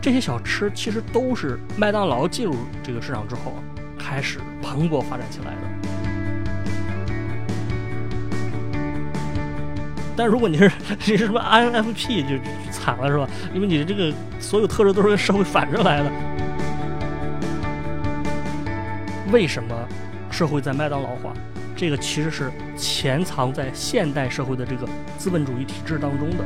这些小吃其实都是麦当劳进入这个市场之后开始蓬勃发展起来的。但如果你是你是什么 INFP 就惨了是吧？因为你的这个所有特质都是跟社会反着来的。为什么社会在麦当劳化？这个其实是潜藏在现代社会的这个资本主义体制当中的。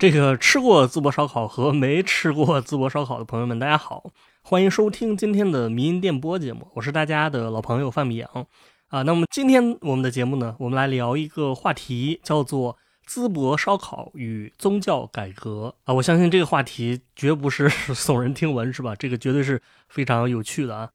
这个吃过淄博烧烤和没吃过淄博烧烤的朋友们，大家好。欢迎收听今天的迷音电波节目，我是大家的老朋友范米阳啊。那么今天我们的节目呢，我们来聊一个话题，叫做淄博烧烤与宗教改革啊。我相信这个话题绝不是 耸人听闻，是吧？这个绝对是非常有趣的啊。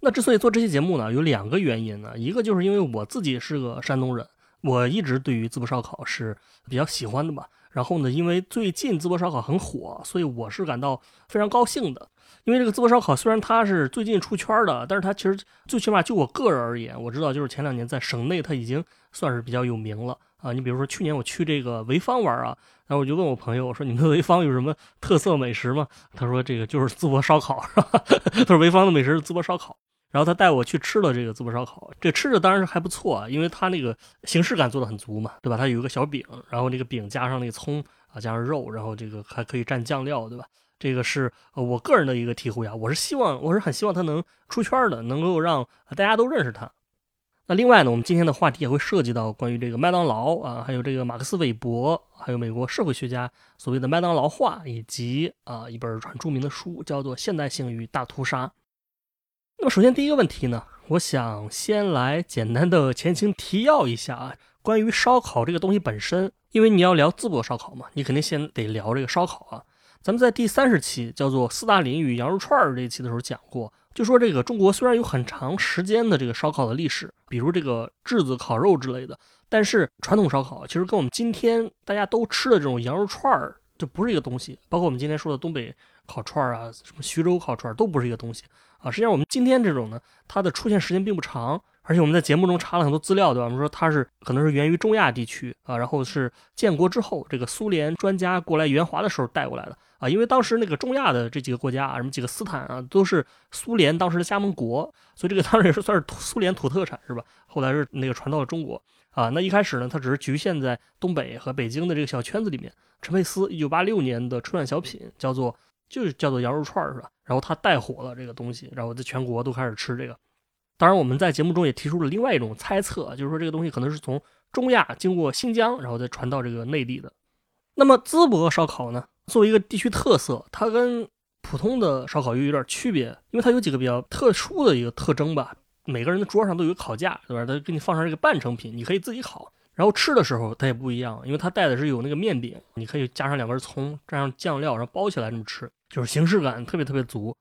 那之所以做这期节目呢，有两个原因呢，一个就是因为我自己是个山东人，我一直对于淄博烧烤是比较喜欢的吧。然后呢，因为最近淄博烧烤很火，所以我是感到非常高兴的。因为这个淄博烧烤虽然它是最近出圈的，但是它其实最起码就我个人而言，我知道就是前两年在省内它已经算是比较有名了啊。你比如说去年我去这个潍坊玩啊，然后我就问我朋友，我说你们潍坊有什么特色美食吗？他说这个就是淄博烧烤，是吧？他说潍坊的美食是淄博烧烤。然后他带我去吃了这个淄博烧烤，这吃着当然是还不错啊，因为它那个形式感做的很足嘛，对吧？它有一个小饼，然后这个饼加上那个葱啊，加上肉，然后这个还可以蘸酱料，对吧？这个是我个人的一个体会啊，我是希望，我是很希望它能出圈的，能够让大家都认识它。那另外呢，我们今天的话题也会涉及到关于这个麦当劳啊，还有这个马克思韦伯，还有美国社会学家所谓的麦当劳化，以及啊一本很著名的书叫做《现代性与大屠杀》。那么首先第一个问题呢，我想先来简单的前情提要一下啊，关于烧烤这个东西本身，因为你要聊淄博烧烤嘛，你肯定先得聊这个烧烤啊。咱们在第三十期叫做《斯大林与羊肉串儿》这一期的时候讲过，就说这个中国虽然有很长时间的这个烧烤的历史，比如这个炙子烤肉之类的，但是传统烧烤其实跟我们今天大家都吃的这种羊肉串儿就不是一个东西，包括我们今天说的东北烤串儿啊，什么徐州烤串儿都不是一个东西啊。实际上我们今天这种呢，它的出现时间并不长。而且我们在节目中查了很多资料，对吧？我们说它是可能是源于中亚地区啊，然后是建国之后，这个苏联专家过来援华的时候带过来的啊。因为当时那个中亚的这几个国家啊，什么几个斯坦啊，都是苏联当时的加盟国，所以这个 当时也是算是苏联土特产，是吧？后来是那个传到了中国啊。那一开始呢，它只是局限在东北和北京的这个小圈子里面。陈佩斯一九八六年的春晚小品叫做就是叫做羊肉串，是吧？然后他带火了这个东西，然后在全国都开始吃这个。当然，我们在节目中也提出了另外一种猜测，就是说这个东西可能是从中亚经过新疆，然后再传到这个内地的。那么淄博烧烤呢，作为一个地区特色，它跟普通的烧烤又有点区别，因为它有几个比较特殊的一个特征吧。每个人的桌上都有烤架，对吧？它给你放上这个半成品，你可以自己烤。然后吃的时候它也不一样，因为它带的是有那个面饼，你可以加上两根葱，蘸上酱料，然后包起来这么吃，就是形式感特别特别足。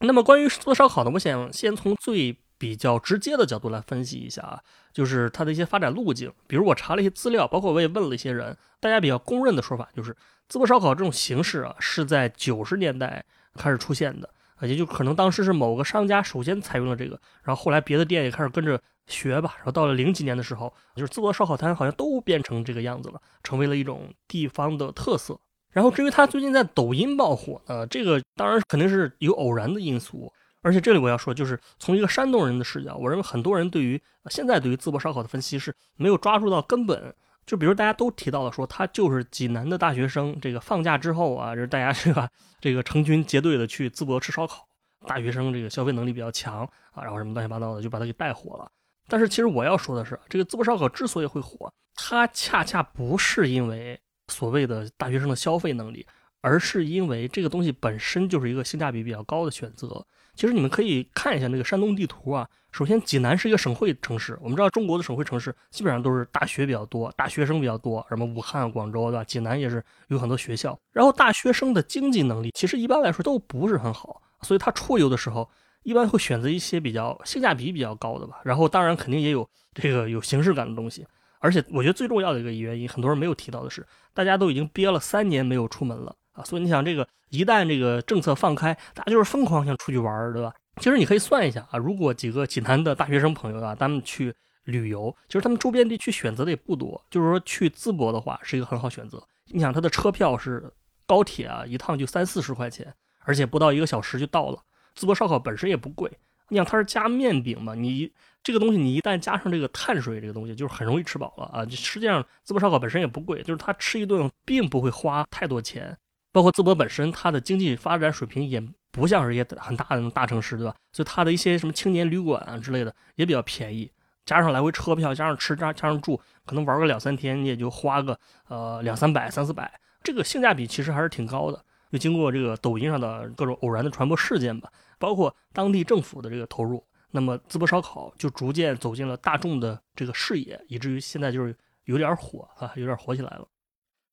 那么关于做烧烤呢，我想先从最比较直接的角度来分析一下啊，就是它的一些发展路径。比如我查了一些资料，包括我也问了一些人，大家比较公认的说法就是，淄博烧烤这种形式啊，是在九十年代开始出现的啊，也就可能当时是某个商家首先采用了这个，然后后来别的店也开始跟着学吧，然后到了零几年的时候，就是淄博烧烤摊好像都变成这个样子了，成为了一种地方的特色。然后至于他最近在抖音爆火呢，这个当然肯定是有偶然的因素。而且这里我要说，就是从一个山东人的视角，我认为很多人对于现在对于淄博烧烤的分析是没有抓住到根本。就比如大家都提到了说，他就是济南的大学生，这个放假之后啊，就是大家是吧，这个成群结队的去淄博吃烧烤，大学生这个消费能力比较强啊，然后什么乱七八糟的就把他给带火了。但是其实我要说的是，这个淄博烧烤之所以会火，它恰恰不是因为所谓的大学生的消费能力，而是因为这个东西本身就是一个性价比比较高的选择。其实你们可以看一下那个山东地图啊。首先，济南是一个省会城市。我们知道中国的省会城市基本上都是大学比较多，大学生比较多，什么武汉、广州，对吧？济南也是有很多学校。然后大学生的经济能力其实一般来说都不是很好，所以他出游的时候一般会选择一些比较性价比比较高的吧。然后当然肯定也有这个有形式感的东西。而且我觉得最重要的一个原因，很多人没有提到的是，大家都已经憋了三年没有出门了啊。所以你想，这个一旦这个政策放开，大家就是疯狂想出去玩，对吧？其实你可以算一下啊，如果几个济南的大学生朋友啊，他们去旅游，其实他们周边地区选择的也不多。就是说去淄博的话是一个很好选择。你想，他的车票是高铁啊，一趟就三四十块钱，而且不到一个小时就到了。淄博烧烤本身也不贵，你想它是加面饼嘛，你这个东西你一旦加上这个碳水这个东西，就是很容易吃饱了啊。实际上淄博烧烤本身也不贵，就是它吃一顿并不会花太多钱。包括淄博本身，它的经济发展水平也不像是一些很大的大城市，对吧？所以它的一些什么青年旅馆啊之类的也比较便宜，加上来回车票，加上吃加加上住，可能玩个两三天，你也就花个呃两三百、三四百，这个性价比其实还是挺高的。就经过这个抖音上的各种偶然的传播事件吧，包括当地政府的这个投入，那么淄博烧烤就逐渐走进了大众的这个视野，以至于现在就是有点火啊，有点火起来了。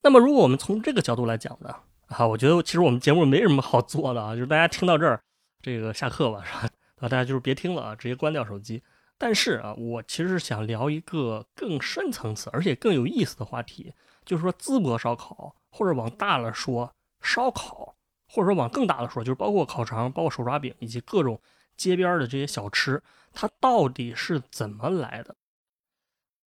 那么如果我们从这个角度来讲呢？啊，我觉得其实我们节目没什么好做的啊，就是大家听到这儿，这个下课吧，是吧？啊，大家就是别听了啊，直接关掉手机。但是啊，我其实是想聊一个更深层次而且更有意思的话题，就是说淄博烧烤，或者往大了说烧烤，或者说往更大的说，就是包括烤肠、包括手抓饼以及各种街边的这些小吃，它到底是怎么来的？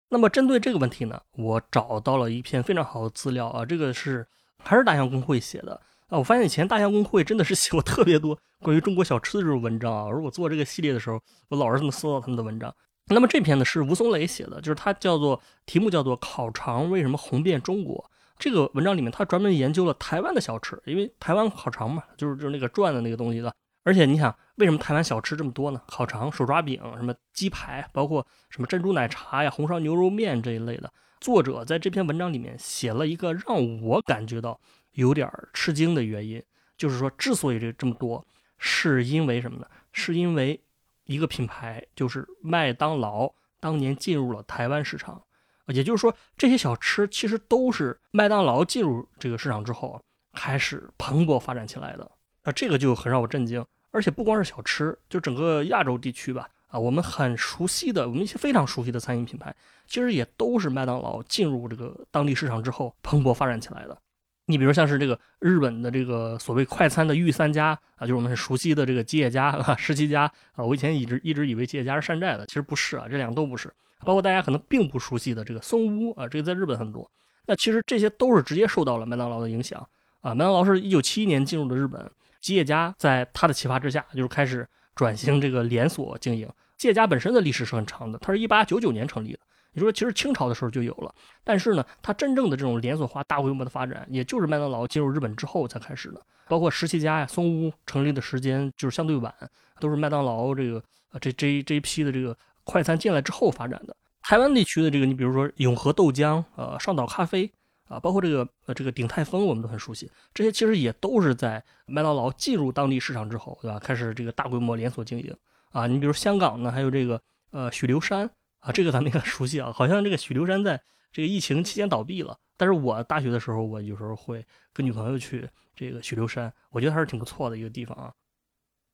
那么针对这个问题呢，我找到了一篇非常好的资料啊，这个是。还是大象公会写的啊！我发现以前大象公会真的是 写过特别多关于中国小吃的这种文章啊。如果做这个系列的时候，我老是能搜到他们的文章。那么这篇呢是吴松磊写的，就是他叫做题目叫做《烤肠为什么红遍中国》。这个文章里面他专门研究了台湾的小吃，因为台湾烤肠嘛，就是就是那个转的那个东西的。而且你想，为什么台湾小吃这么多呢？烤肠、手抓饼、什么鸡排，包括什么珍珠奶茶呀、红烧牛肉面这一类的。作者在这篇文章里面写了一个让我感觉到有点吃惊的原因，就是说，之所以这这么多，是因为什么呢？是因为一个品牌，就是麦当劳，当年进入了台湾市场。也就是说，这些小吃其实都是麦当劳进入这个市场之后开始蓬勃发展起来的。啊，这个就很让我震惊。而且不光是小吃，就整个亚洲地区吧。啊，我们很熟悉的，我们一些非常熟悉的餐饮品牌，其实也都是麦当劳进入这个当地市场之后蓬勃发展起来的。你比如像是这个日本的这个所谓快餐的御三家啊，就是我们很熟悉的这个吉野家啊、十七家啊。我以前一直一直以为吉野家是山寨的，其实不是啊，这两个都不是。包括大家可能并不熟悉的这个松屋啊，这个在日本很多。那其实这些都是直接受到了麦当劳的影响啊。麦当劳是一九七一年进入的日本，吉野家在他的启发之下，就是开始转型这个连锁经营。吉野家本身的历史是很长的，它是一八九九年成立的，也就是说，其实清朝的时候就有了。但是呢，它真正的这种连锁化、大规模的发展，也就是麦当劳进入日本之后才开始的。包括十七家呀、松屋成立的时间就是相对晚，都是麦当劳这个呃这这这一批的这个快餐进来之后发展的。台湾地区的这个，你比如说永和豆浆、呃上岛咖啡啊，包括这个呃这个鼎泰丰，我们都很熟悉。这些其实也都是在麦当劳进入当地市场之后，对吧？开始这个大规模连锁经营。啊，你比如香港呢，还有这个呃许留山啊，这个咱们应该熟悉啊。好像这个许留山在这个疫情期间倒闭了，但是我大学的时候，我有时候会跟女朋友去这个许留山，我觉得还是挺不错的一个地方啊。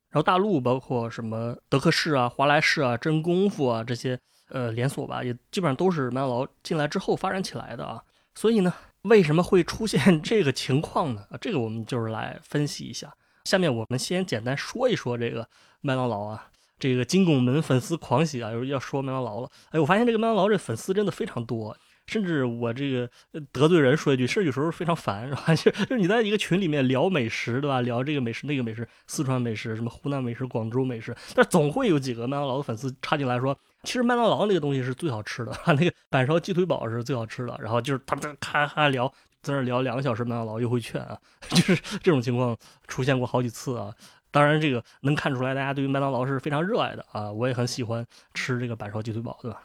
然后大陆包括什么德克士啊、华莱士啊、真功夫啊这些呃连锁吧，也基本上都是麦当劳进来之后发展起来的啊。所以呢，为什么会出现 这个情况呢？啊，这个我们就是来分析一下。下面我们先简单说一说这个麦当劳啊。这个金拱门粉丝狂喜啊，要说麦当劳了。哎，我发现这个麦当劳这粉丝真的非常多，甚至我这个得罪人说一句，是有时候非常烦，是吧？就就你在一个群里面聊美食，对吧？聊这个美食那个美食，四川美食，什么湖南美食、广州美食，但总会有几个麦当劳的粉丝插进来说，其实麦当劳那个东西是最好吃的，那个板烧鸡腿堡是最好吃的。然后就是他们在咔咔聊，在那聊两个小时麦当劳优惠券啊，就是这种情况出现过好几次啊。当然，这个能看出来，大家对于麦当劳是非常热爱的啊！我也很喜欢吃这个板烧鸡腿堡，对吧？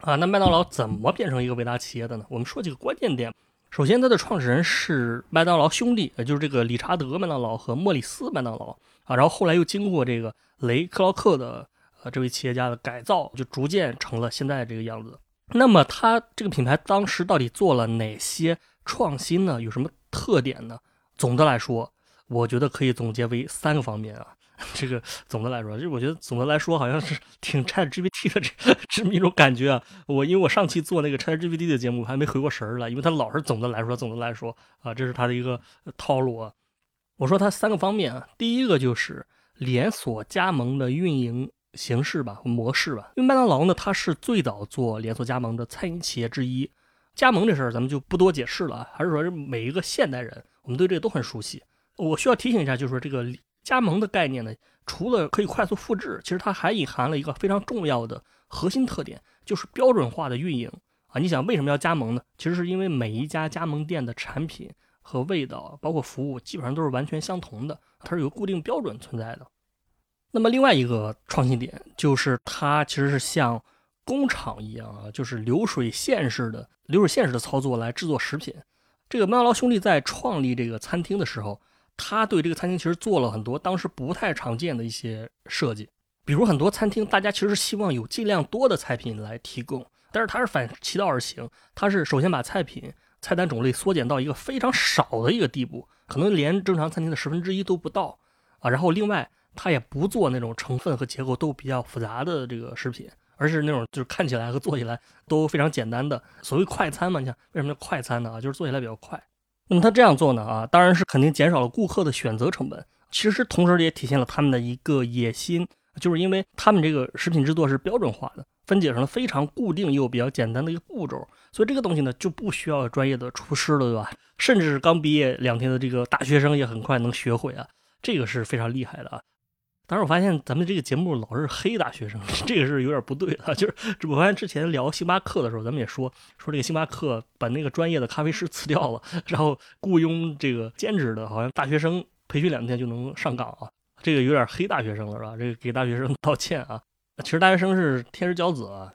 啊，那麦当劳怎么变成一个伟大企业的呢？我们说几个关键点。首先，它的创始人是麦当劳兄弟，也就是这个理查德·麦当劳和莫里斯·麦当劳啊。然后后来又经过这个雷克劳克的呃这位企业家的改造，就逐渐成了现在这个样子。那么，它这个品牌当时到底做了哪些创新呢？有什么特点呢？总的来说。我觉得可以总结为三个方面啊，这个总的来说，就是我觉得总的来说好像是挺 ChatGPT 的这 这么一种感觉啊。我因为我上期做那个 ChatGPT 的节目还没回过神儿来，因为他老是总的来说，总的来说啊，这是他的一个套路啊。我说他三个方面啊，第一个就是连锁加盟的运营形式吧，模式吧。因为麦当劳呢，它是最早做连锁加盟的餐饮企业之一。加盟这事儿咱们就不多解释了，还是说每一个现代人，我们对这个都很熟悉。我需要提醒一下，就是说这个加盟的概念呢，除了可以快速复制，其实它还隐含了一个非常重要的核心特点，就是标准化的运营啊。你想为什么要加盟呢？其实是因为每一家加盟店的产品和味道，包括服务，基本上都是完全相同的，它是有固定标准存在的。那么另外一个创新点就是它其实是像工厂一样啊，就是流水线式的流水线式的操作来制作食品。这个麦当劳兄弟在创立这个餐厅的时候。他对这个餐厅其实做了很多当时不太常见的一些设计，比如很多餐厅大家其实希望有尽量多的菜品来提供，但是他是反其道而行，他是首先把菜品菜单种类缩减到一个非常少的一个地步，可能连正常餐厅的十分之一都不到啊。然后另外他也不做那种成分和结构都比较复杂的这个食品，而是那种就是看起来和做起来都非常简单的所谓快餐嘛。你想为什么叫快餐呢？啊，就是做起来比较快。那么他这样做呢？啊，当然是肯定减少了顾客的选择成本。其实同时也体现了他们的一个野心，就是因为他们这个食品制作是标准化的，分解成了非常固定又比较简单的一个步骤，所以这个东西呢就不需要专业的厨师了，对吧？甚至是刚毕业两天的这个大学生也很快能学会啊，这个是非常厉害的啊。当然，我发现咱们这个节目老是黑大学生，这个是有点不对的。就是我发现之前聊星巴克的时候，咱们也说说这个星巴克把那个专业的咖啡师辞掉了，然后雇佣这个兼职的，好像大学生培训两天就能上岗啊。这个有点黑大学生了，是吧？这个给大学生 道歉啊。其实大学生是天之骄子啊，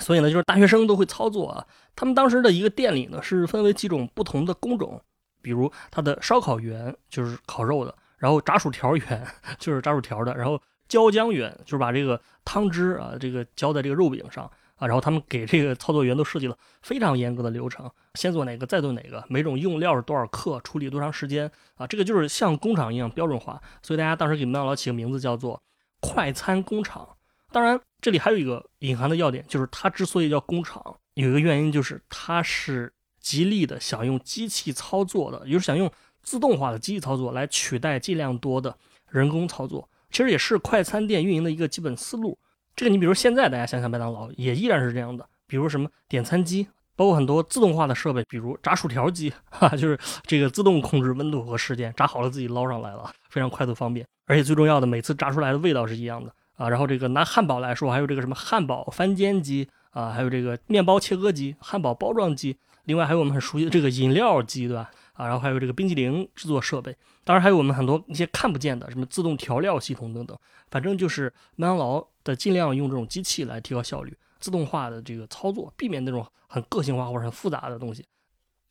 所以呢，就是大学生都会操作啊。他们当时的一个店里呢，是分为几种不同的工种，比如他的烧烤员就是烤肉的。然后炸薯条员 就是炸薯条的，然后浇浆员就是把这个汤汁啊，这个浇在这个肉饼上啊，然后他们给这个操作员都设计了非常严格的流程，先做哪个再做哪个，每种用料是多少克，处理多长时间啊，这个就是像工厂一样标准化，所以大家当时给麦当劳起个名字叫做快餐工厂。当然，这里还有一个隐含的要点，就是它之所以叫工厂，有一个原因就是它是极力的想用机器操作的，也就是想用。自动化的机器操作来取代尽量多的人工操作，其实也是快餐店运营的一个基本思路。这个你比如现在大家想想麦当劳也依然是这样的，比如什么点餐机，包括很多自动化的设备，比如炸薯条机，哈，就是这个自动控制温度和时间，炸好了自己捞上来了，非常快速方便。而且最重要的，每次炸出来的味道是一样的啊。然后这个拿汉堡来说，还有这个什么汉堡翻煎机啊，还有这个面包切割机、汉堡包装机，另外还有我们很熟悉的这个饮料机，对吧？啊，然后还有这个冰淇淋制作设备，当然还有我们很多一些看不见的，什么自动调料系统等等。反正就是麦当劳的尽量用这种机器来提高效率，自动化的这个操作，避免那种很个性化或者很复杂的东西。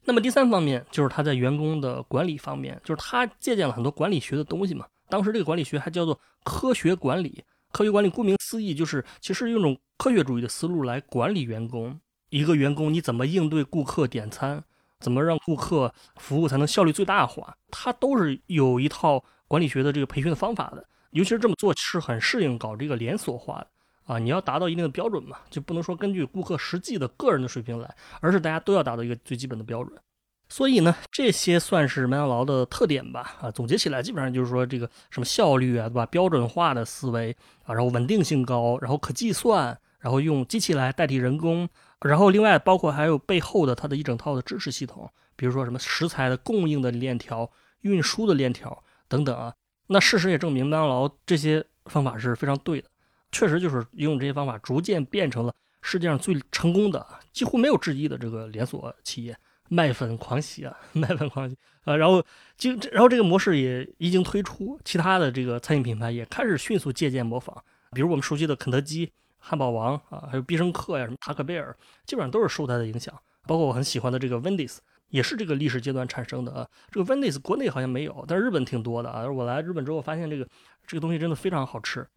那么第三方面就是他在员工的管理方面，就是他借鉴了很多管理学的东西嘛。当时这个管理学还叫做科学管理，科学管理顾名思义就是其实用一种科学主义的思路来管理员工。一个员工你怎么应对顾客点餐？怎么让顾客服务才能效率最大化？它都是有一套管理学的这个培训的方法的，尤其是这么做是很适应搞这个连锁化的啊！你要达到一定的标准嘛，就不能说根据顾客实际的个人的水平来，而是大家都要达到一个最基本的标准。所以呢，这些算是麦当劳的特点吧啊！总结起来，基本上就是说这个什么效率啊，对吧？标准化的思维啊，然后稳定性高，然后可计算，然后用机器来代替人工。然后，另外包括还有背后的它的一整套的支持系统，比如说什么食材的供应的链条、运输的链条等等啊。那事实也证明，麦当劳这些方法是非常对的，确实就是用这些方法，逐渐变成了世界上最成功的、几乎没有质疑的这个连锁企业。麦粉狂喜啊，麦粉狂喜啊！然后经，然后这个模式也已经推出，其他的这个餐饮品牌也开始迅速借鉴模仿，比如我们熟悉的肯德基。汉堡王啊，还有必胜客呀，什么塔可贝尔，基本上都是受它的影响。包括我很喜欢的这个 Wendy's，也是这个历史阶段产生的啊。这个 Wendy's 国内好像没有，但是日本挺多的啊。我来日本之后发现这个这个东西真的非常好吃。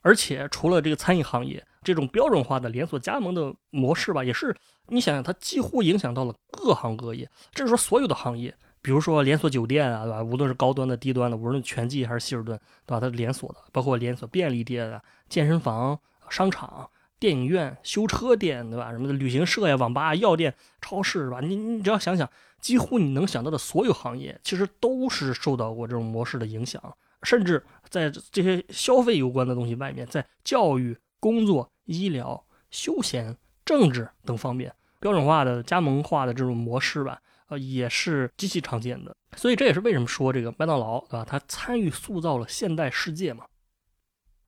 而且除了这个餐饮行业这种标准化的连锁加盟的模式吧，也是你想想，它几乎影响到了各行各业，这是说所有的行业，比如说连锁酒店啊，对吧？无论是高端的、低端的，无论全季还是希尔顿，对吧？它连锁的，包括连锁便利店啊、健身房。商场、电影院、修车店，对吧？什么的旅行社呀、网吧、药店、超市，是吧？你你只要想想，几乎你能想到的所有行业，其实都是受到过这种模式的影响，甚至在这些消费有关的东西外面，在教育、工作、医疗、休闲、政治等方面，标准化的、加盟化的这种模式吧，呃，也是极其常见的。所以这也是为什么说这个麦当劳，对吧？它参与塑造了现代世界嘛。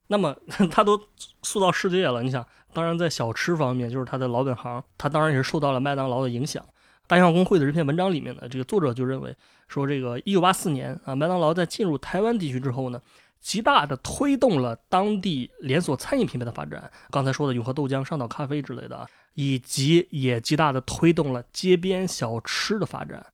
那么 他都塑造世界了，你想，当然在小吃方面，就是他的老本行，他当然也是受到了麦当劳的影响。大象公会的这篇文章里面呢，这个作者就认为说，这个一九八四年啊，麦当劳在进入台湾地区之后呢，极大的推动了当地连锁餐饮品牌的发展。刚才说的永和豆浆、上岛咖啡之类的，以及也极大的推动了街边小吃的发展。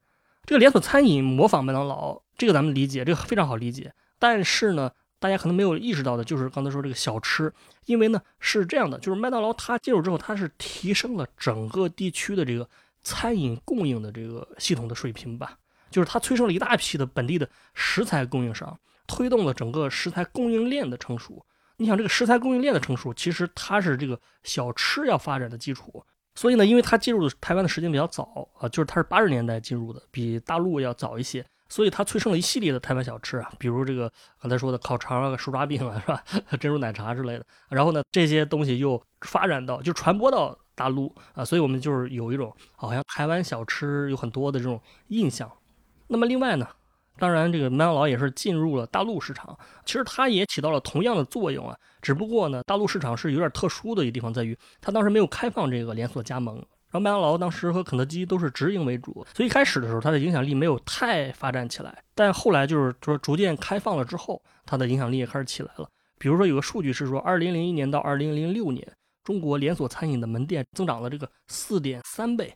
这个连锁餐饮模仿麦当劳，这个咱们理解，这个非常好理解。但是呢，大家可能没有意识到的就是刚才说这个小吃，因为呢是这样的，就是麦当劳它进入之后，它是提升了整个地区的这个。餐饮供应的这个系统的水平吧，就是它催生了一大批的本地的食材供应商，推动了整个食材供应链的成熟。你想，这个食材供应链的成熟，其实它是这个小吃要发展的基础。所以呢，因为它进入台湾的时间比较早啊，就是它是八十年代进入的，比大陆要早一些，所以它催生了一系列的台湾小吃啊，比如这个刚才说的烤肠啊、手抓饼啊，是吧？珍珠奶茶之类的。然后呢，这些东西又发展到，就传播到。大陆啊，所以我们就是有一种好像台湾小吃有很多的这种印象。那么另外呢，当然这个麦当劳也是进入了大陆市场，其实它也起到了同样的作用啊。只不过呢，大陆市场是有点特殊的一个地方，在于它当时没有开放这个连锁加盟，然后麦当劳当时和肯德基都是直营为主，所以一开始的时候它的影响力没有太发展起来。但后来就是说逐渐开放了之后，它的影响力也开始起来了。比如说有个数据是说，二零零一年到二零零六年。中国连锁餐饮的门店增长了这个四点三倍，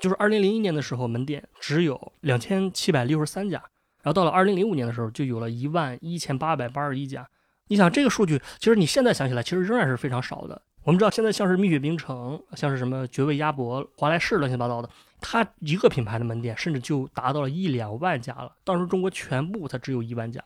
就是二零零一年的时候门店只有两千七百六十三家，然后到了二零零五年的时候就有了一万一千八百八十一家。你想这个数据，其实你现在想起来，其实仍然是非常少的。我们知道现在像是蜜雪冰城，像是什么绝味鸭脖、华莱士乱七八糟的，它一个品牌的门店甚至就达到了一两万家了。当时中国全部才只有一万家。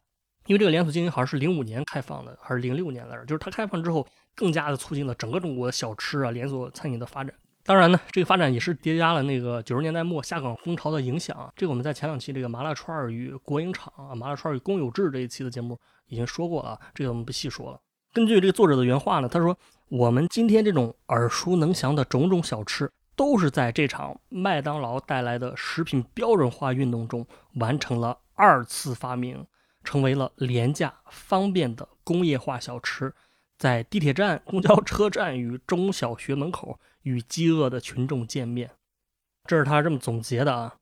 因为这个连锁经营好像是零五年开放的，还是零六年来着？就是它开放之后，更加的促进了整个中国小吃啊、连锁餐饮的发展。当然呢，这个发展也是叠加了那个九十年代末下岗风潮的影响。这个我们在前两期这个麻辣串与国营厂啊、麻辣串与公有制这一期的节目已经说过了，这个我们不细说了。根据这个作者的原话呢，他说：“我们今天这种耳熟能详的种种小吃，都是在这场麦当劳带来的食品标准化运动中完成了二次发明。”成为了廉价方便的工业化小吃，在地铁站、公交车站与中小学门口与饥饿的群众见面。这是他这么总结的啊。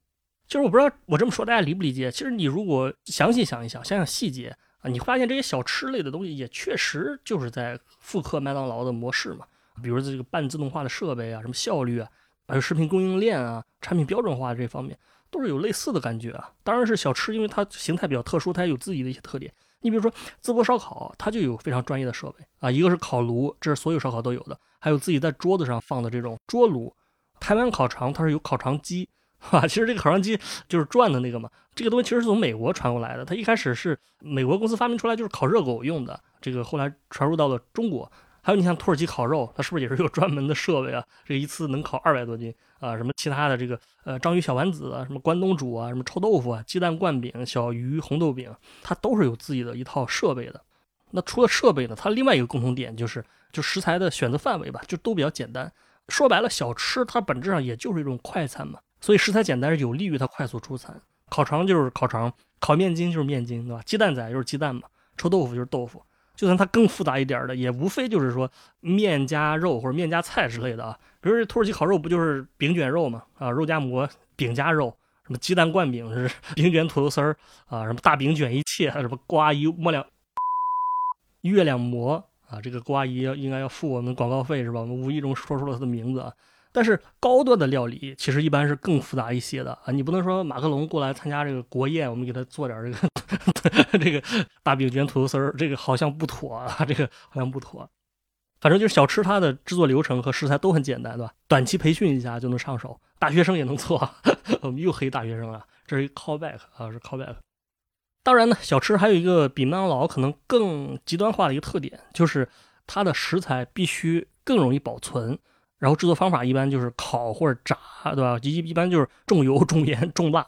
其实我不知道我这么说大家理不理解。其实你如果详细想一想，想想细节啊，你发现这些小吃类的东西也确实就是在复刻麦当劳的模式嘛。比如这个半自动化的设备啊，什么效率啊，还有食品供应链啊，产品标准化这方面。都是有类似的感觉啊，当然是小吃，因为它形态比较特殊，它也有自己的一些特点。你比如说淄博烧烤，它就有非常专业的设备啊，一个是烤炉，这是所有烧烤都有的，还有自己在桌子上放的这种桌炉。台湾烤肠它是有烤肠机，哈，其实这个烤肠机就是转的那个嘛，这个东西其实是从美国传过来的，它一开始是美国公司发明出来就是烤热狗用的，这个后来传入到了中国。还有你像土耳其烤肉，它是不是也是有专门的设备啊？这一次能烤二百多斤啊？什么其他的这个呃章鱼小丸子啊，什么关东煮啊，什么臭豆腐啊，鸡蛋灌饼、小鱼红豆饼，它都是有自己的一套设备的。那除了设备呢，它另外一个共同点就是，就食材的选择范围吧，就都比较简单。说白了，小吃它本质上也就是一种快餐嘛，所以食材简单是有利于它快速出餐。烤肠就是烤肠，烤面筋就是面筋，对吧？鸡蛋仔就是鸡蛋嘛，臭豆腐就是豆腐。就算它更复杂一点的，也无非就是说面加肉或者面加菜之类的啊。比如这土耳其烤肉不就是饼卷肉嘛？啊，肉夹馍饼夹肉，什么鸡蛋灌饼是饼卷土豆丝儿啊，什么大饼卷一切，什么郭阿姨摸两月亮馍啊，这个郭阿姨应该要付我们广告费是吧？我们无意中说出了她的名字啊。但是高端的料理其实一般是更复杂一些的啊，你不能说马克龙过来参加这个国宴，我们给他做点这个 这个大饼卷土豆丝儿，这个好像不妥啊，这个好像不妥。反正就是小吃，它的制作流程和食材都很简单，对吧？短期培训一下就能上手，大学生也能做。我们又黑大学生了，这是一个 callback 啊，是 callback。当然呢，小吃还有一个比麦当劳可能更极端化的一个特点，就是它的食材必须更容易保存。然后制作方法一般就是烤或者炸，对吧？一一般就是重油、重盐、重辣。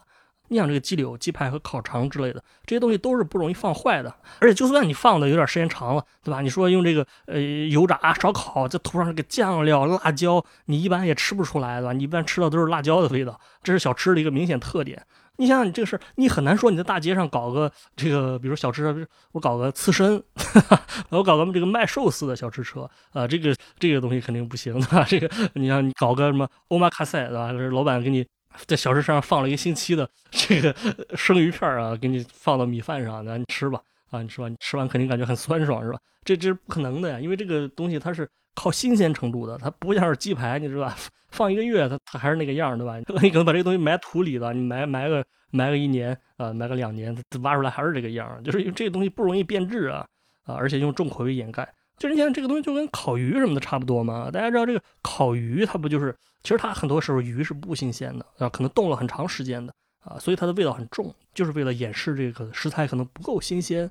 你想这个鸡柳、鸡排和烤肠之类的这些东西都是不容易放坏的，而且就算你放的有点时间长了，对吧？你说用这个呃油炸、烧烤再涂上这个酱料、辣椒，你一般也吃不出来，对吧？你一般吃的都是辣椒的味道，这是小吃的一个明显特点。你想想，你这个事儿，你很难说你在大街上搞个这个，比如小吃，我搞个刺身，我搞个这个卖寿司的小吃车啊，这个这个东西肯定不行的。这个你像你搞个什么欧玛卡塞，对吧？这老板给你在小吃上放了一个星期的这个生鱼片啊，给你放到米饭上，那你吃吧啊，你吃吧，你吃完肯定感觉很酸爽，是吧？这这是不可能的呀，因为这个东西它是靠新鲜程度的，它不像是鸡排，你知道吧？放一个月，它它还是那个样，对吧？你可能把这个东西埋土里了，你埋埋个埋个一年啊，埋个两年，它挖出来还是这个样，就是因为这个东西不容易变质啊啊，而且用重口味掩盖。就是你看这个东西就跟烤鱼什么的差不多嘛。大家知道这个烤鱼，它不就是其实它很多时候鱼是不新鲜的啊，可能冻了很长时间的啊，所以它的味道很重，就是为了掩饰这个食材可能不够新鲜。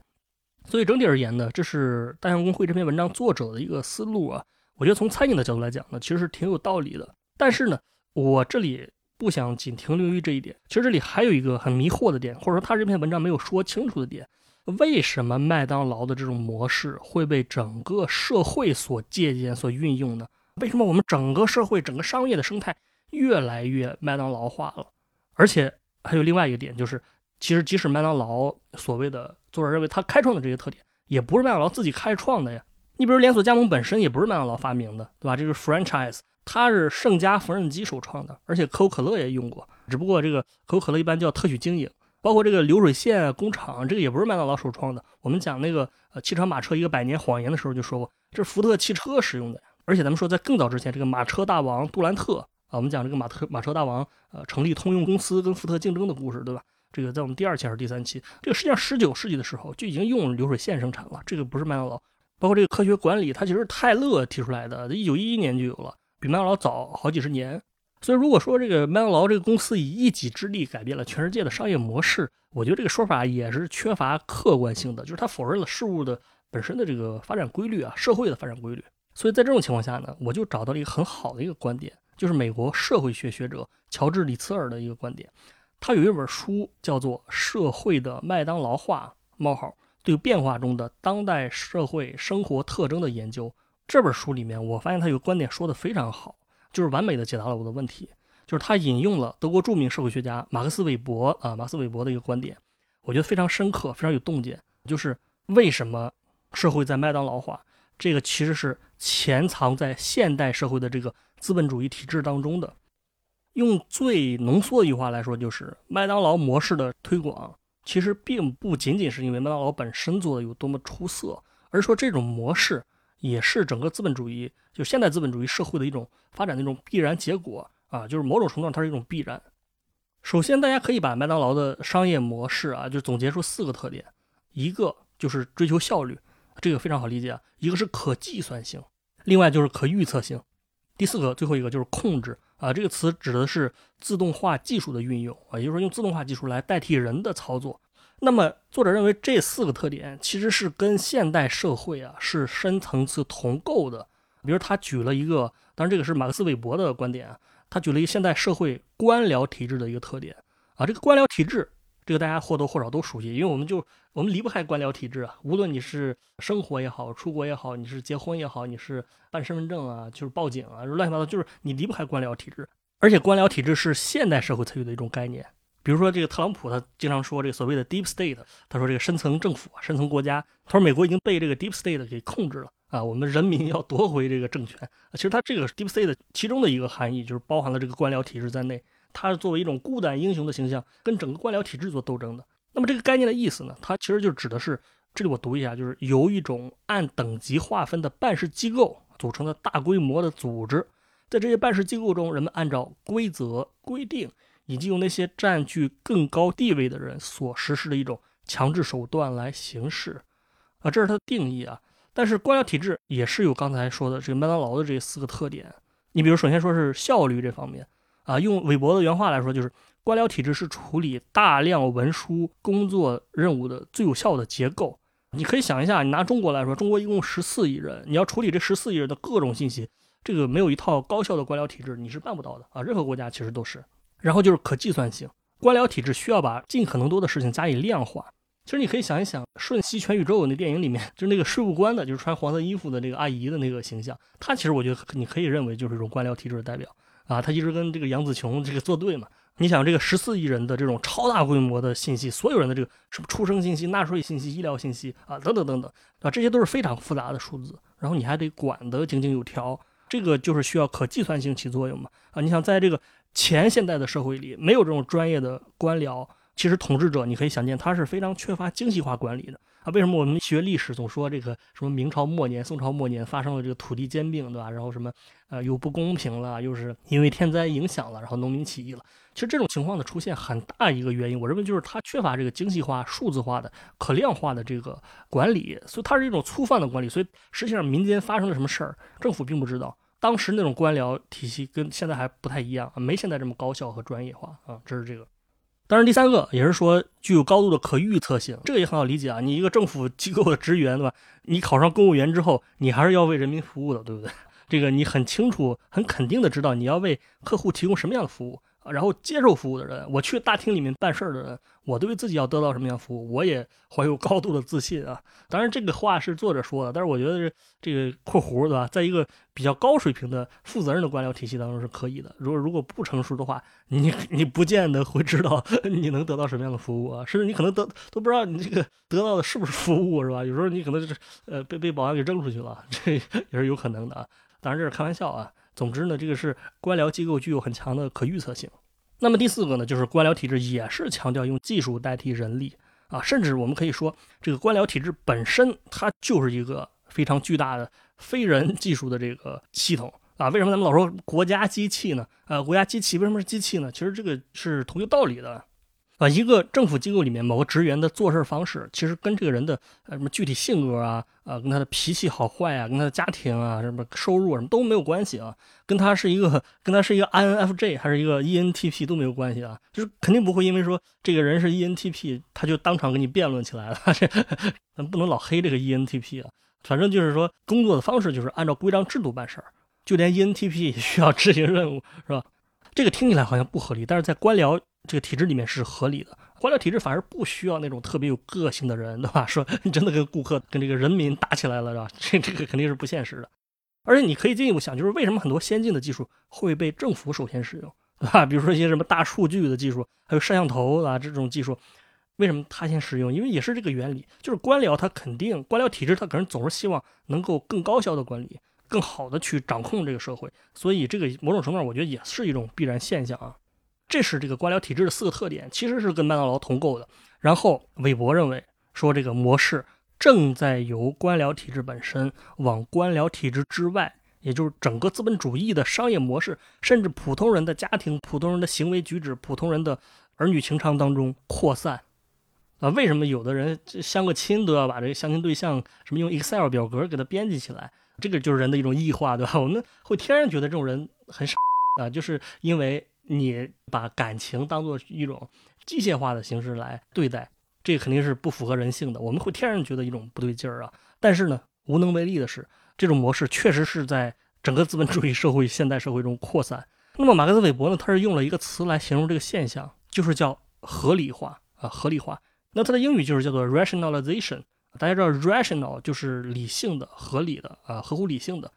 所以整体而言呢，这是大象公会这篇文章作者的一个思路啊。我觉得从餐饮的角度来讲呢，其实是挺有道理的。但是呢，我这里不想仅停留于这一点。其实这里还有一个很迷惑的点，或者说他这篇文章没有说清楚的点：为什么麦当劳的这种模式会被整个社会所借鉴、所运用呢？为什么我们整个社会、整个商业的生态越来越麦当劳化了？而且还有另外一个点，就是其实即使麦当劳所谓的作者认为他开创的这些特点，也不是麦当劳自己开创的呀。你比如连锁加盟本身也不是麦当劳发明的，对吧？这个 franchise。它是盛家缝纫机首创的，而且可口可乐也用过，只不过这个可口可乐一般叫特许经营，包括这个流水线工厂，这个也不是麦当劳首创的。我们讲那个呃汽车马车一个百年谎言的时候就说过，这是福特汽车使用的。而且咱们说在更早之前，这个马车大王杜兰特啊，我们讲这个马特马车大王呃成立通用公司跟福特竞争的故事，对吧？这个在我们第二期还是第三期，这个实际上十九世纪的时候就已经用流水线生产了，这个不是麦当劳。包括这个科学管理，它其实是泰勒提出来的，一九一一年就有了。比麦当劳早好几十年，所以如果说这个麦当劳这个公司以一己之力改变了全世界的商业模式，我觉得这个说法也是缺乏客观性的，就是他否认了事物的本身的这个发展规律啊，社会的发展规律。所以在这种情况下呢，我就找到了一个很好的一个观点，就是美国社会学学者乔治里茨尔的一个观点，他有一本书叫做《社会的麦当劳化：冒号对变化中的当代社会生活特征的研究》。这本书里面，我发现他有个观点说的非常好，就是完美的解答了我的问题。就是他引用了德国著名社会学家马克思韦伯啊，马克思韦伯的一个观点，我觉得非常深刻，非常有洞见。就是为什么社会在麦当劳化？这个其实是潜藏在现代社会的这个资本主义体制当中的。用最浓缩的一句话来说，就是麦当劳模式的推广，其实并不仅仅是因为麦当劳本身做的有多么出色，而是说这种模式。也是整个资本主义，就现代资本主义社会的一种发展的一种必然结果啊，就是某种程度上它是一种必然。首先，大家可以把麦当劳的商业模式啊，就总结出四个特点，一个就是追求效率，这个非常好理解；一个是可计算性，另外就是可预测性；第四个，最后一个就是控制啊，这个词指的是自动化技术的运用啊，也就是说用自动化技术来代替人的操作。那么，作者认为这四个特点其实是跟现代社会啊是深层次同构的。比如，他举了一个，当然这个是马克思韦伯的观点啊，他举了一个现代社会官僚体制的一个特点啊。这个官僚体制，这个大家或多或少都熟悉，因为我们就我们离不开官僚体制啊。无论你是生活也好，出国也好，你是结婚也好，你是办身份证啊，就是报警啊，乱七八糟，就是你离不开官僚体制。而且，官僚体制是现代社会才有的一种概念。比如说，这个特朗普他经常说这个所谓的 deep state，他说这个深层政府啊，深层国家，他说美国已经被这个 deep state 给控制了啊，我们人民要夺回这个政权。其实他这个 deep state 其中的一个含义就是包含了这个官僚体制在内，它是作为一种孤胆英雄的形象跟整个官僚体制做斗争的。那么这个概念的意思呢，它其实就指的是，这里我读一下，就是由一种按等级划分的办事机构组成的大规模的组织，在这些办事机构中，人们按照规则规定。以及用那些占据更高地位的人所实施的一种强制手段来行事，啊，这是它的定义啊。但是官僚体制也是有刚才说的这个麦当劳的这四个特点。你比如，首先说是效率这方面啊，用韦伯的原话来说，就是官僚体制是处理大量文书工作任务的最有效的结构。你可以想一下，你拿中国来说，中国一共十四亿人，你要处理这十四亿人的各种信息，这个没有一套高效的官僚体制，你是办不到的啊。任何国家其实都是。然后就是可计算性，官僚体制需要把尽可能多的事情加以量化。其实你可以想一想，《瞬息全宇宙》那电影里面，就是那个税务官的，就是穿黄色衣服的那个阿姨的那个形象，她其实我觉得你可以认为就是一种官僚体制的代表啊。他一直跟这个杨紫琼这个作对嘛。你想，这个十四亿人的这种超大规模的信息，所有人的这个什么出生信息、纳税信息、医疗信息啊，等等等等，啊，这些都是非常复杂的数字，然后你还得管得井井有条，这个就是需要可计算性起作用嘛。啊，你想在这个前现代的社会里，没有这种专业的官僚。其实统治者，你可以想见，他是非常缺乏精细化管理的啊。为什么我们学历史总说这个什么明朝末年、宋朝末年发生了这个土地兼并，对吧？然后什么呃又不公平了，又是因为天灾影响了，然后农民起义了。其实这种情况的出现，很大一个原因，我认为就是他缺乏这个精细化、数字化的、可量化的这个管理，所以它是一种粗放的管理。所以实际上民间发生了什么事儿，政府并不知道。当时那种官僚体系跟现在还不太一样，没现在这么高效和专业化啊。这是这个。当然，第三个也是说具有高度的可预测性，这个也很好理解啊。你一个政府机构的职员，对吧？你考上公务员之后，你还是要为人民服务的，对不对？这个你很清楚、很肯定的知道你要为客户提供什么样的服务。然后接受服务的人，我去大厅里面办事儿的人，我对自己要得到什么样服务，我也怀有高度的自信啊。当然，这个话是作者说的，但是我觉得这这个括弧对吧？在一个比较高水平的负责任的官僚体系当中是可以的。如果如果不成熟的话，你你不见得会知道 你能得到什么样的服务啊，甚至你可能得都不知道你这个得到的是不是服务，是吧？有时候你可能就是呃被被保安给扔出去了，这也是有可能的啊。当然这是开玩笑啊。总之呢，这个是官僚机构具有很强的可预测性。那么第四个呢，就是官僚体制也是强调用技术代替人力啊，甚至我们可以说，这个官僚体制本身它就是一个非常巨大的非人技术的这个系统啊。为什么咱们老说国家机器呢？呃，国家机器为什么是机器呢？其实这个是同一个道理的。啊，一个政府机构里面某个职员的做事方式，其实跟这个人的呃什么具体性格啊，呃，跟他的脾气好坏啊，跟他的家庭啊，什么收入什么都没有关系啊，跟他是一个跟他是一个 INFJ 还是一个 ENTP 都没有关系啊，就是肯定不会因为说这个人是 ENTP，他就当场跟你辩论起来了，这咱不能老黑这个 ENTP 啊，反正就是说工作的方式就是按照规章制度办事儿，就连 ENTP 也需要执行任务，是吧？这个听起来好像不合理，但是在官僚。这个体制里面是合理的，官僚体制反而不需要那种特别有个性的人，对吧？说你真的跟顾客、跟这个人民打起来了，是吧？这这个肯定是不现实的。而且你可以进一步想，就是为什么很多先进的技术会被政府首先使用，对吧？比如说一些什么大数据的技术，还有摄像头啊这种技术，为什么他先使用？因为也是这个原理，就是官僚他肯定官僚体制他可能总是希望能够更高效的管理，更好的去掌控这个社会，所以这个某种程度上我觉得也是一种必然现象啊。这是这个官僚体制的四个特点，其实是跟麦当劳同构的。然后韦伯认为说，这个模式正在由官僚体制本身往官僚体制之外，也就是整个资本主义的商业模式，甚至普通人的家庭、普通人的行为举止、普通人的儿女情长当中扩散。啊，为什么有的人相个亲都要把这个相亲对象什么用 Excel 表格给他编辑起来？这个就是人的一种异化，对吧？我们会天然觉得这种人很傻啊，就是因为。你把感情当做一种机械化的形式来对待，这肯定是不符合人性的。我们会天然觉得一种不对劲儿啊。但是呢，无能为力的是，这种模式确实是在整个资本主义社会、现代社会中扩散。那么，马克思韦伯呢，他是用了一个词来形容这个现象，就是叫合理化啊，合理化。那它的英语就是叫做 rationalization。大家知道，rational 就是理性的、合理的啊，合乎理性的。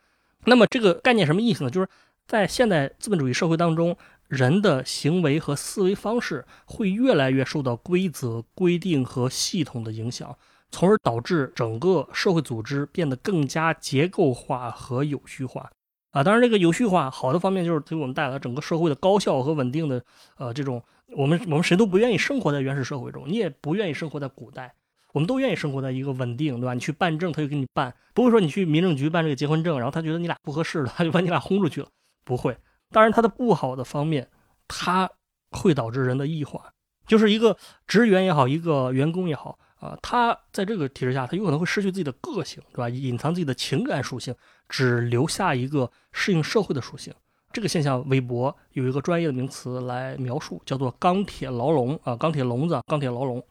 那么这个概念什么意思呢？就是在现代资本主义社会当中。人的行为和思维方式会越来越受到规则、规定和系统的影响，从而导致整个社会组织变得更加结构化和有序化。啊，当然，这个有序化好的方面就是给我们带来整个社会的高效和稳定的。呃，这种我们我们谁都不愿意生活在原始社会中，你也不愿意生活在古代，我们都愿意生活在一个稳定，对吧？你去办证，他就给你办，不会说你去民政局办这个结婚证，然后他觉得你俩不合适了，他就把你俩轰出去了，不会。当然，它的不好的方面，它会导致人的异化，就是一个职员也好，一个员工也好啊，他在这个体制下，他有可能会失去自己的个性，对吧？隐藏自己的情感属性，只留下一个适应社会的属性。这个现象，韦伯有一个专业的名词来描述，叫做“钢铁牢笼”啊，钢铁笼子，钢铁牢笼。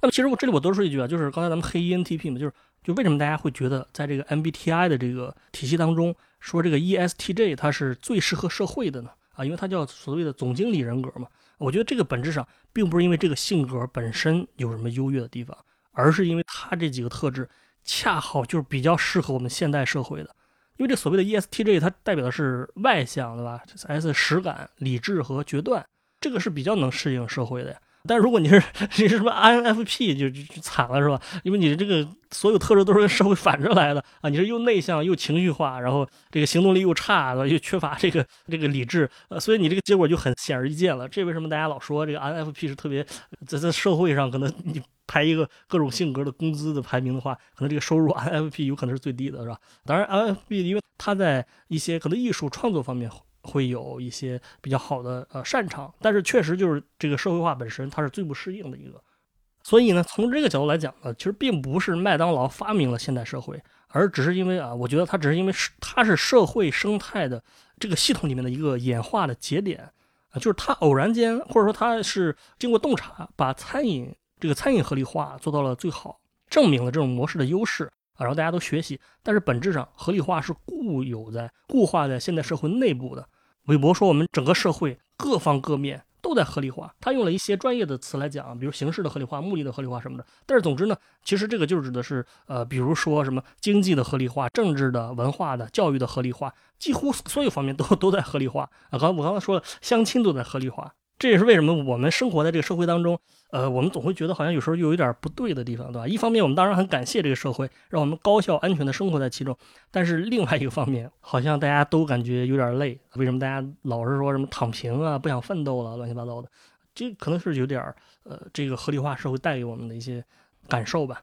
那么，其实我这里我多说一句啊，就是刚才咱们黑 ENTP 嘛，就是就为什么大家会觉得在这个 MBTI 的这个体系当中。说这个 ESTJ 它是最适合社会的呢啊，因为它叫所谓的总经理人格嘛。我觉得这个本质上并不是因为这个性格本身有什么优越的地方，而是因为他这几个特质恰好就是比较适合我们现代社会的。因为这所谓的 ESTJ，它代表的是外向，对吧？S 实感、理智和决断，这个是比较能适应社会的呀。但如果你是 你是什么 INFP，就就惨了，是吧？因为你的这个所有特质都是跟社会反着来的啊！你是又内向又情绪化，然后这个行动力又差，又缺乏这个 这个理智，呃，所以你这个结果就很显而易见了。这为什么大家老说这个 INFP 是特别在在社会上可能你排一个各种性格的工资的排名的话，可能这个收入 INFP 有可能是最低的，是吧？当然 INFP 因为他在一些可能艺术创作方面。会有一些比较好的呃擅长，但是确实就是这个社会化本身它是最不适应的一个，所以呢，从这个角度来讲呢，其实并不是麦当劳发明了现代社会，而只是因为啊，我觉得它只是因为是它是社会生态的这个系统里面的一个演化的节点啊，就是它偶然间或者说它是经过洞察，把餐饮这个餐饮合理化做到了最好，证明了这种模式的优势。然后大家都学习，但是本质上合理化是固有在固化在现代社会内部的。韦伯说，我们整个社会各方各面都在合理化。他用了一些专业的词来讲，比如形式的合理化、目的的合理化什么的。但是总之呢，其实这个就是指的是呃，比如说什么经济的合理化、政治的、文化的、教育的合理化，几乎所有方面都都在合理化啊。刚我刚才说了，相亲都在合理化。这也是为什么我们生活在这个社会当中，呃，我们总会觉得好像有时候又有点不对的地方，对吧？一方面，我们当然很感谢这个社会，让我们高效安全的生活在其中；但是另外一个方面，好像大家都感觉有点累。为什么大家老是说什么躺平啊，不想奋斗了，乱七八糟的？这可能是有点儿呃，这个合理化社会带给我们的一些感受吧。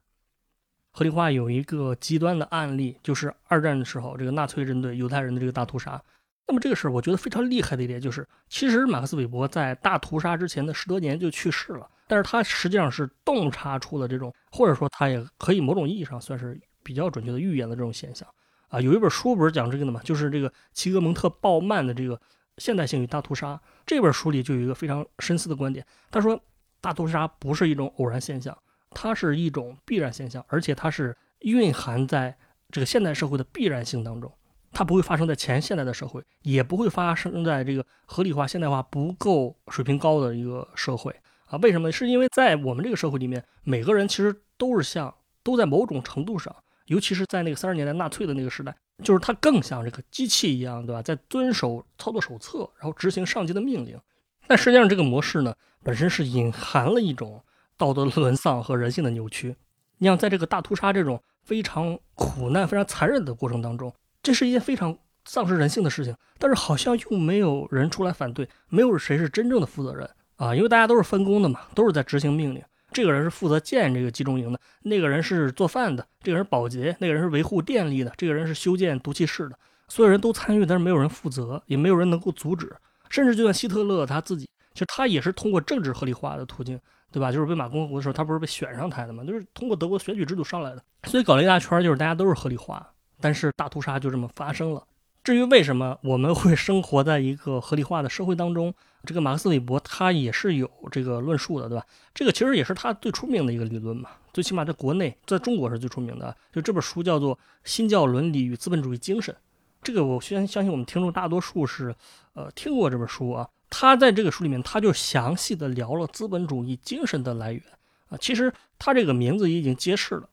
合理化有一个极端的案例，就是二战的时候，这个纳粹针对犹太人的这个大屠杀。那么这个事儿，我觉得非常厉害的一点就是，其实马克思韦伯在大屠杀之前的十多年就去世了，但是他实际上是洞察出了这种，或者说他也可以某种意义上算是比较准确的预言的这种现象啊。有一本书不是讲这个的吗？就是这个齐格蒙特鲍曼的这个《现代性与大屠杀》这本书里就有一个非常深思的观点，他说大屠杀不是一种偶然现象，它是一种必然现象，而且它是蕴含在这个现代社会的必然性当中。它不会发生在前现代的社会，也不会发生在这个合理化、现代化不够水平高的一个社会啊？为什么？是因为在我们这个社会里面，每个人其实都是像，都在某种程度上，尤其是在那个三十年代纳粹的那个时代，就是他更像这个机器一样，对吧？在遵守操作手册，然后执行上级的命令。但实际上，这个模式呢，本身是隐含了一种道德沦丧和人性的扭曲。你像在这个大屠杀这种非常苦难、非常残忍的过程当中。这是一件非常丧失人性的事情，但是好像又没有人出来反对，没有谁是真正的负责人啊，因为大家都是分工的嘛，都是在执行命令。这个人是负责建这个集中营的，那个人是做饭的，这个人保洁，那个人是维护电力的，这个人是修建毒气室的。所有人都参与，但是没有人负责，也没有人能够阻止。甚至就算希特勒他自己，其实他也是通过政治合理化的途径，对吧？就是魏玛共和国的时候，他不是被选上台的嘛，就是通过德国选举制度上来的。所以搞了一大圈，就是大家都是合理化。但是大屠杀就这么发生了。至于为什么我们会生活在一个合理化的社会当中，这个马克思韦伯他也是有这个论述的，对吧？这个其实也是他最出名的一个理论嘛。最起码在国内，在中国是最出名的。就这本书叫做《新教伦理与资本主义精神》，这个我相相信我们听众大多数是呃听过这本书啊。他在这个书里面，他就详细的聊了资本主义精神的来源啊。其实他这个名字已经揭示了。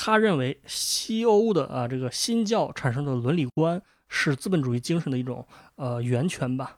他认为西欧的啊这个新教产生的伦理观是资本主义精神的一种呃源泉吧。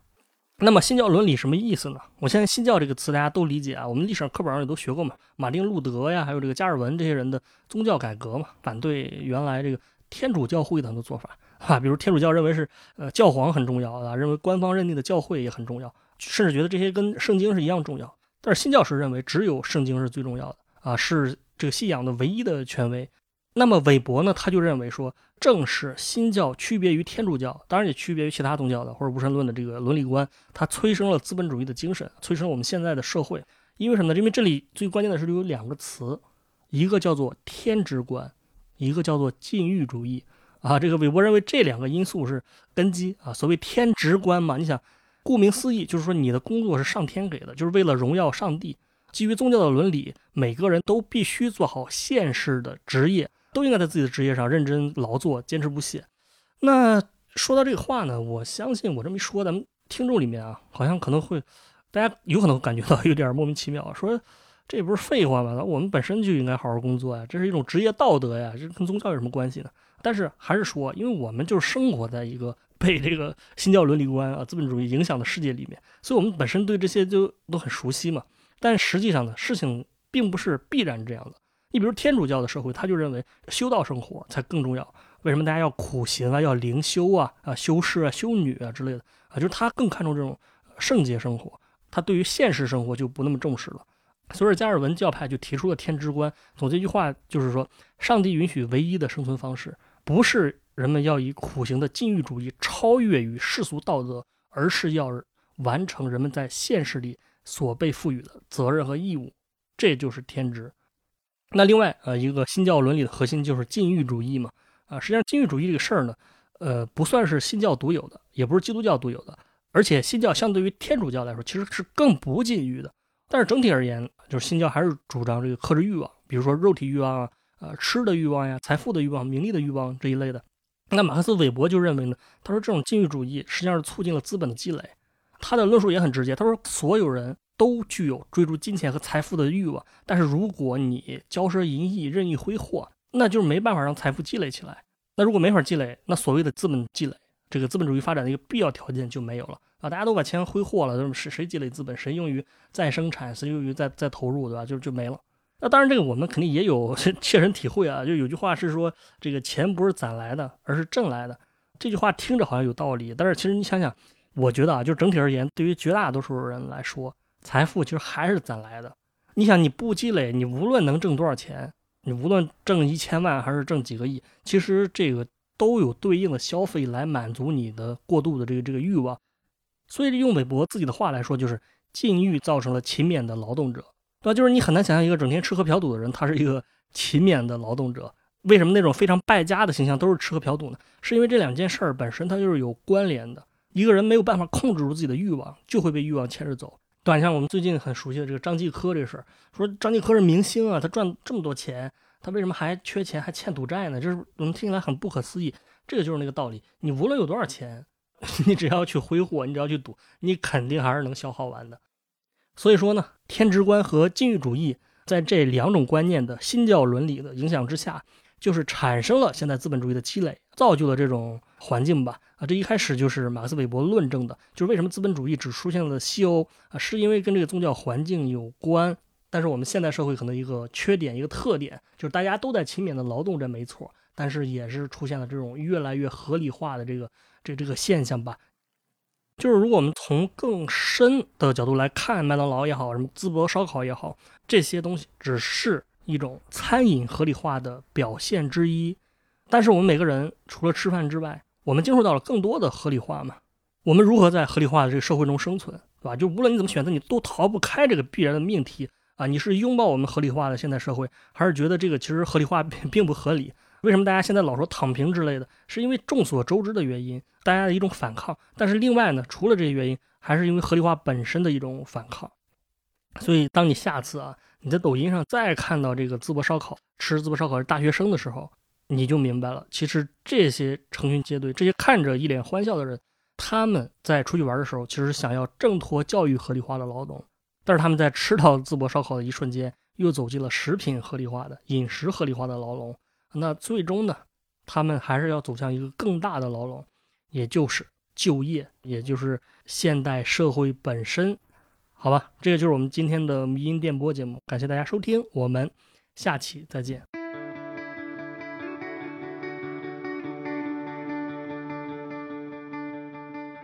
那么新教伦理什么意思呢？我相信新教这个词大家都理解啊，我们历史上课本上也都学过嘛。马丁路德呀，还有这个加尔文这些人的宗教改革嘛，反对原来这个天主教会的很多做法啊，比如天主教认为是呃教皇很重要啊，认为官方认定的教会也很重要，甚至觉得这些跟圣经是一样重要。但是新教是认为只有圣经是最重要的啊，是。这个信仰的唯一的权威，那么韦伯呢？他就认为说，正是新教区别于天主教，当然也区别于其他宗教的或者无神论的这个伦理观，它催生了资本主义的精神，催生了我们现在的社会。因为什么呢？因为这里最关键的是有两个词，一个叫做天职观，一个叫做禁欲主义啊。这个韦伯认为这两个因素是根基啊。所谓天职观嘛，你想，顾名思义，就是说你的工作是上天给的，就是为了荣耀上帝。基于宗教的伦理，每个人都必须做好现世的职业，都应该在自己的职业上认真劳作，坚持不懈。那说到这个话呢，我相信我这么一说，咱们听众里面啊，好像可能会大家有可能感觉到有点莫名其妙，说这不是废话吗？我们本身就应该好好工作呀，这是一种职业道德呀，这跟宗教有什么关系呢？但是还是说，因为我们就是生活在一个被这个新教伦理观啊、资本主义影响的世界里面，所以我们本身对这些就都很熟悉嘛。但实际上呢，事情并不是必然这样的。你比如天主教的社会，他就认为修道生活才更重要。为什么大家要苦行啊、要灵修啊、啊修士啊、修女啊之类的啊？就是他更看重这种圣洁生活，他对于现实生活就不那么重视了。所以加尔文教派就提出了天之观，总结一句话就是说：上帝允许唯一的生存方式，不是人们要以苦行的禁欲主义超越于世俗道德，而是要完成人们在现实里所被赋予的责任和义务。这就是天职。那另外，呃，一个新教伦理的核心就是禁欲主义嘛，啊，实际上禁欲主义这个事儿呢，呃，不算是新教独有的，也不是基督教独有的，而且新教相对于天主教来说，其实是更不禁欲的。但是整体而言，就是新教还是主张这个克制欲望，比如说肉体欲望啊，呃，吃的欲望呀，财富的欲望，名利的欲望这一类的。那马克思韦伯就认为呢，他说这种禁欲主义实际上是促进了资本的积累。他的论述也很直接，他说所有人。都具有追逐金钱和财富的欲望，但是如果你骄奢淫逸、任意挥霍，那就是没办法让财富积累起来。那如果没法积累，那所谓的资本积累，这个资本主义发展的一个必要条件就没有了啊！大家都把钱挥霍了，那么谁谁积累资本，谁用于再生产，谁用于再再投入，对吧？就就没了。那当然，这个我们肯定也有切身体会啊。就有句话是说，这个钱不是攒来的，而是挣来的。这句话听着好像有道理，但是其实你想想，我觉得啊，就整体而言，对于绝大多数人来说，财富其实还是攒来的。你想，你不积累，你无论能挣多少钱，你无论挣一千万还是挣几个亿，其实这个都有对应的消费来满足你的过度的这个这个欲望。所以用韦伯自己的话来说，就是禁欲造成了勤勉的劳动者，对吧？就是你很难想象一个整天吃喝嫖赌的人，他是一个 勤勉的劳动者。为什么那种非常败家的形象都是吃喝嫖赌呢？是因为这两件事儿本身它就是有关联的。一个人没有办法控制住自己的欲望，就会被欲望牵着走。对，像我们最近很熟悉的这个张继科这事儿，说张继科是明星啊，他赚这么多钱，他为什么还缺钱还欠赌债呢？这是我们听起来很不可思议。这个就是那个道理，你无论有多少钱，你只要去挥霍，你只要去赌，你肯定还是能消耗完的。所以说呢，天职观和禁欲主义在这两种观念的新教伦理的影响之下，就是产生了现在资本主义的积累，造就了这种环境吧。啊，这一开始就是马克思韦伯论证的，就是为什么资本主义只出现了西欧啊，是因为跟这个宗教环境有关。但是我们现代社会可能一个缺点、一个特点，就是大家都在勤勉的劳动，这没错，但是也是出现了这种越来越合理化的这个这这个现象吧。就是如果我们从更深的角度来看，麦当劳也好，什么淄博烧烤也好，这些东西只是一种餐饮合理化的表现之一。但是我们每个人除了吃饭之外，我们接触到了更多的合理化嘛？我们如何在合理化的这个社会中生存，对吧？就无论你怎么选择，你都逃不开这个必然的命题啊！你是拥抱我们合理化的现代社会，还是觉得这个其实合理化并并不合理？为什么大家现在老说躺平之类的？是因为众所周知的原因，大家的一种反抗。但是另外呢，除了这些原因，还是因为合理化本身的一种反抗。所以，当你下次啊，你在抖音上再看到这个淄博烧烤吃淄博烧烤是大学生的时候，你就明白了，其实这些成群结队、这些看着一脸欢笑的人，他们在出去玩的时候，其实想要挣脱教育合理化的劳动，但是他们在吃到淄博烧烤的一瞬间，又走进了食品合理化的饮食合理化的牢笼。那最终呢，他们还是要走向一个更大的牢笼，也就是就业，也就是现代社会本身。好吧，这个就是我们今天的迷音电波节目，感谢大家收听，我们下期再见。